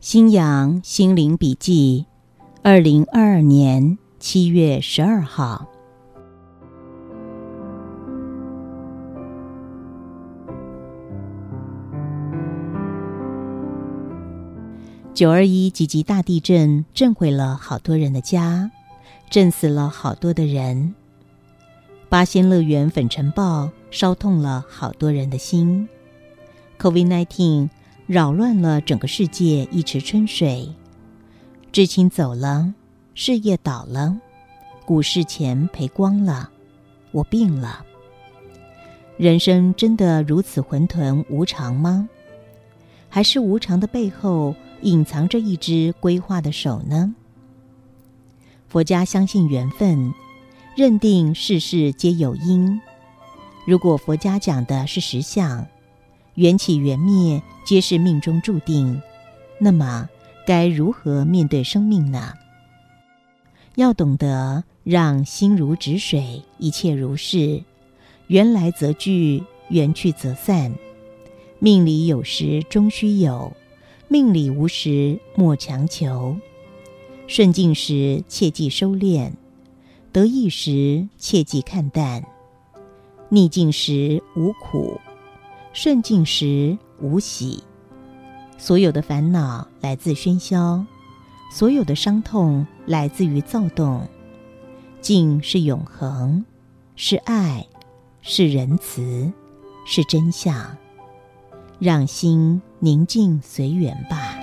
新阳心灵笔记，二零二二年七月十二号。九二一级级大地震震毁了好多人的家，震死了好多的人。八仙乐园粉尘暴烧痛了好多人的心。COVID-19。扰乱了整个世界一池春水，至亲走了，事业倒了，股市钱赔光了，我病了。人生真的如此混沌无常吗？还是无常的背后隐藏着一只规划的手呢？佛家相信缘分，认定世事皆有因。如果佛家讲的是实相。缘起缘灭皆是命中注定，那么该如何面对生命呢？要懂得让心如止水，一切如是，缘来则聚，缘去则散。命里有时终须有，命里无时莫强求。顺境时切忌收敛，得意时切忌看淡，逆境时无苦。顺境时无喜，所有的烦恼来自喧嚣，所有的伤痛来自于躁动。静是永恒，是爱，是仁慈，是真相。让心宁静随缘吧。